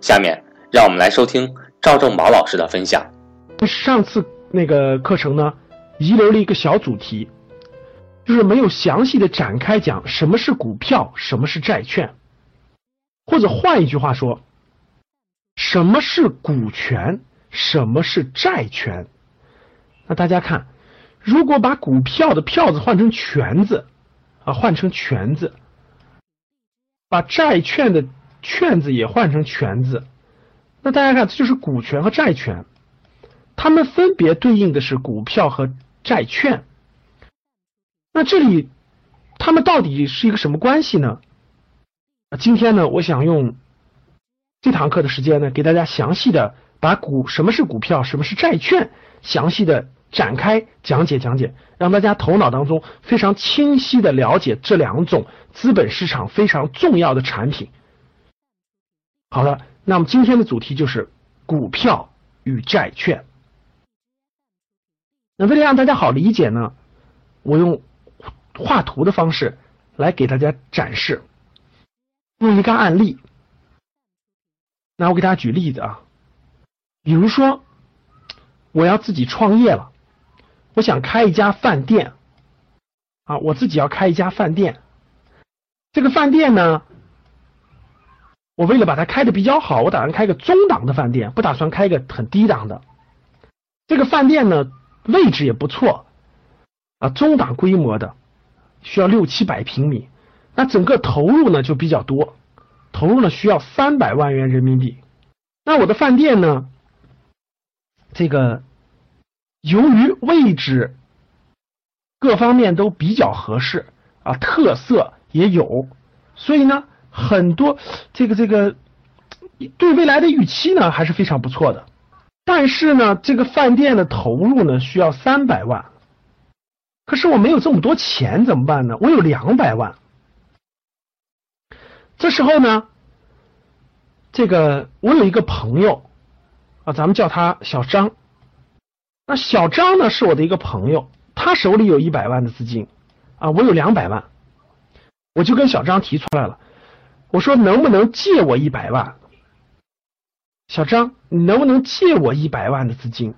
下面让我们来收听赵正宝老师的分享。上次那个课程呢，遗留了一个小主题，就是没有详细的展开讲什么是股票，什么是债券，或者换一句话说，什么是股权，什么是债权。那大家看，如果把股票的票子换成权字啊，换成权字，把债券的。券子也换成权字，那大家看，这就是股权和债权，它们分别对应的是股票和债券。那这里它们到底是一个什么关系呢？今天呢，我想用这堂课的时间呢，给大家详细的把股什么是股票，什么是债券，详细的展开讲解讲解，让大家头脑当中非常清晰的了解这两种资本市场非常重要的产品。好了，那么今天的主题就是股票与债券。那为了让大家好理解呢，我用画图的方式来给大家展示，用一个案例。那我给大家举例子啊，比如说我要自己创业了，我想开一家饭店啊，我自己要开一家饭店，这个饭店呢。我为了把它开的比较好，我打算开个中档的饭店，不打算开个很低档的。这个饭店呢，位置也不错啊，中档规模的，需要六七百平米。那整个投入呢就比较多，投入呢需要三百万元人民币。那我的饭店呢，这个由于位置各方面都比较合适啊，特色也有，所以呢。很多这个这个对未来的预期呢还是非常不错的，但是呢，这个饭店的投入呢需要三百万，可是我没有这么多钱怎么办呢？我有两百万，这时候呢，这个我有一个朋友啊，咱们叫他小张，那小张呢是我的一个朋友，他手里有一百万的资金啊，我有两百万，我就跟小张提出来了。我说能不能借我一百万？小张，你能不能借我一百万的资金？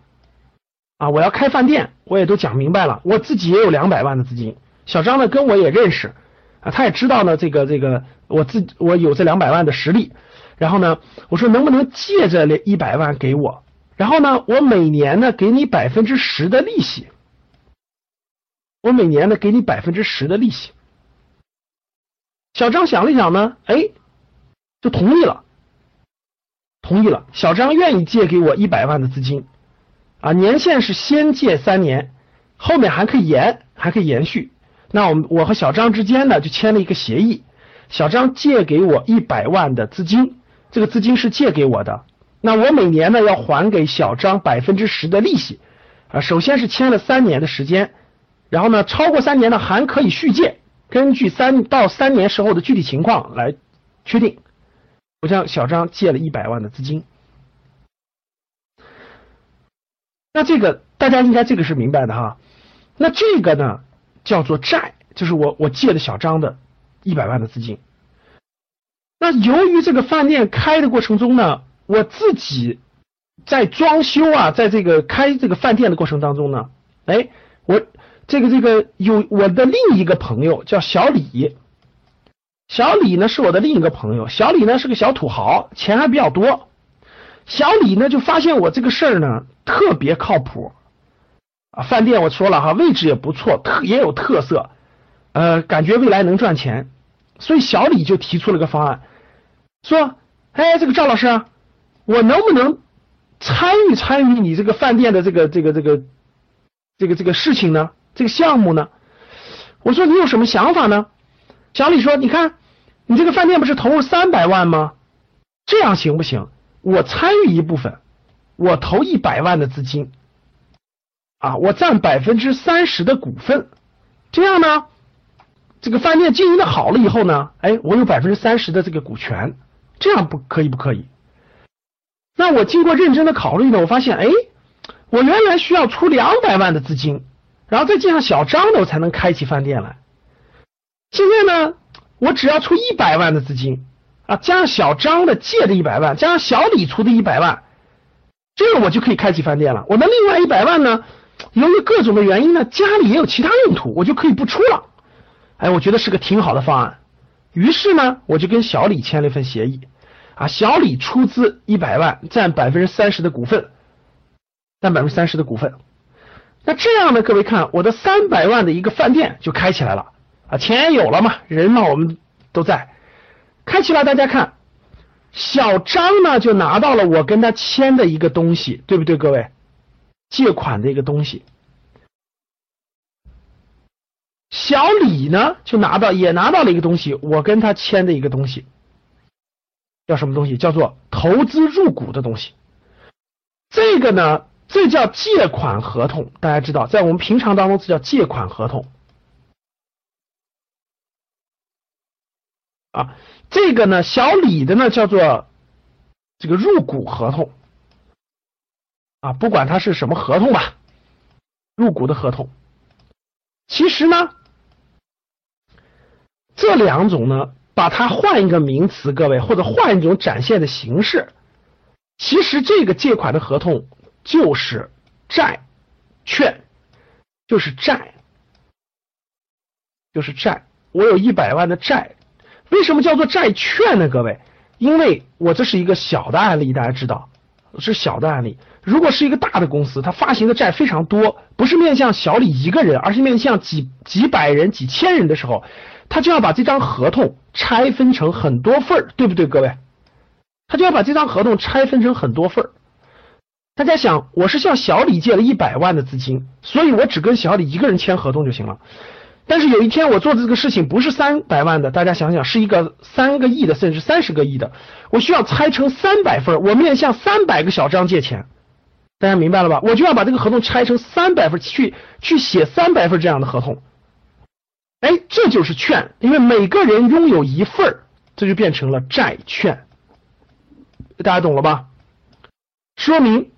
啊，我要开饭店，我也都讲明白了，我自己也有两百万的资金。小张呢，跟我也认识啊，他也知道呢，这个这个，我自我有这两百万的实力。然后呢，我说能不能借这一百万给我？然后呢，我每年呢给你百分之十的利息。我每年呢给你百分之十的利息。小张想了想呢，哎，就同意了，同意了。小张愿意借给我一百万的资金，啊，年限是先借三年，后面还可以延，还可以延续。那我们我和小张之间呢就签了一个协议，小张借给我一百万的资金，这个资金是借给我的，那我每年呢要还给小张百分之十的利息，啊，首先是签了三年的时间，然后呢超过三年呢还可以续借。根据三到三年时候的具体情况来确定，我向小张借了一百万的资金。那这个大家应该这个是明白的哈。那这个呢叫做债，就是我我借的小张的一百万的资金。那由于这个饭店开的过程中呢，我自己在装修啊，在这个开这个饭店的过程当中呢，哎，这个这个有我的另一个朋友叫小李，小李呢是我的另一个朋友，小李呢是个小土豪，钱还比较多。小李呢就发现我这个事儿呢特别靠谱啊，饭店我说了哈，位置也不错，特也有特色，呃，感觉未来能赚钱，所以小李就提出了个方案，说，哎，这个赵老师，我能不能参与参与你这个饭店的这个这个这个这个这个事情呢？这个项目呢？我说你有什么想法呢？小李说，你看你这个饭店不是投入三百万吗？这样行不行？我参与一部分，我投一百万的资金，啊，我占百分之三十的股份，这样呢，这个饭店经营的好了以后呢，哎，我有百分之三十的这个股权，这样不可以不可以？那我经过认真的考虑呢，我发现，哎，我原来需要出两百万的资金，然后再借上小张的，我才能开起饭店来。现在呢，我只要出一百万的资金。啊，加上小张的借的一百万，加上小李出的一百万，这个我就可以开起饭店了。我的另外一百万呢，由于各种的原因呢，家里也有其他用途，我就可以不出了。哎，我觉得是个挺好的方案。于是呢，我就跟小李签了一份协议，啊，小李出资一百万，占百分之三十的股份，占百分之三十的股份。那这样呢，各位看，我的三百万的一个饭店就开起来了，啊，钱也有了嘛，人嘛我们都在。开起来，大家看，小张呢就拿到了我跟他签的一个东西，对不对，各位？借款的一个东西。小李呢就拿到也拿到了一个东西，我跟他签的一个东西，叫什么东西？叫做投资入股的东西。这个呢，这叫借款合同，大家知道，在我们平常当中，这叫借款合同。啊。这个呢，小李的呢叫做这个入股合同啊，不管它是什么合同吧，入股的合同。其实呢，这两种呢，把它换一个名词，各位或者换一种展现的形式，其实这个借款的合同就是债券，就是债，就是债。我有一百万的债。为什么叫做债券呢？各位，因为我这是一个小的案例，大家知道是小的案例。如果是一个大的公司，它发行的债非常多，不是面向小李一个人，而是面向几几百人、几千人的时候，他就要把这张合同拆分成很多份儿，对不对，各位？他就要把这张合同拆分成很多份儿。大家想，我是向小李借了一百万的资金，所以我只跟小李一个人签合同就行了。但是有一天我做的这个事情不是三百万的，大家想想是一个三个亿的，甚至三十个亿的，我需要拆成三百份，我面向三百个小张借钱，大家明白了吧？我就要把这个合同拆成三百份，去去写三百份这样的合同。哎，这就是券，因为每个人拥有一份，这就变成了债券。大家懂了吧？说明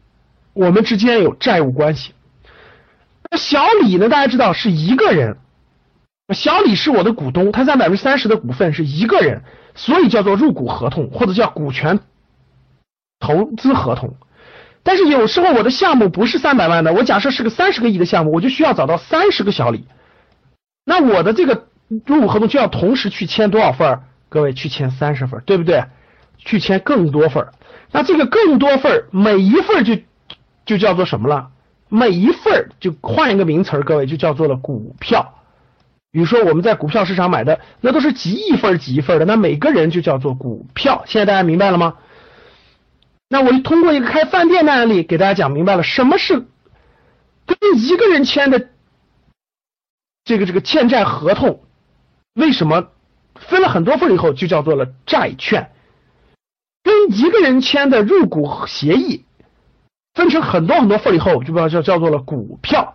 我们之间有债务关系。那小李呢？大家知道是一个人。小李是我的股东，他占百分之三十的股份是一个人，所以叫做入股合同或者叫股权投资合同。但是有时候我的项目不是三百万的，我假设是个三十个亿的项目，我就需要找到三十个小李。那我的这个入股合同就要同时去签多少份？各位去签三十份，对不对？去签更多份。那这个更多份，每一份就就叫做什么了？每一份就换一个名词，各位就叫做了股票。比如说我们在股票市场买的，那都是几亿份几亿份的，那每个人就叫做股票。现在大家明白了吗？那我就通过一个开饭店的案例给大家讲明白了，什么是跟一个人签的这个这个欠债合同，为什么分了很多份以后就叫做了债券？跟一个人签的入股协议分成很多很多份以后，就把它叫叫做了股票。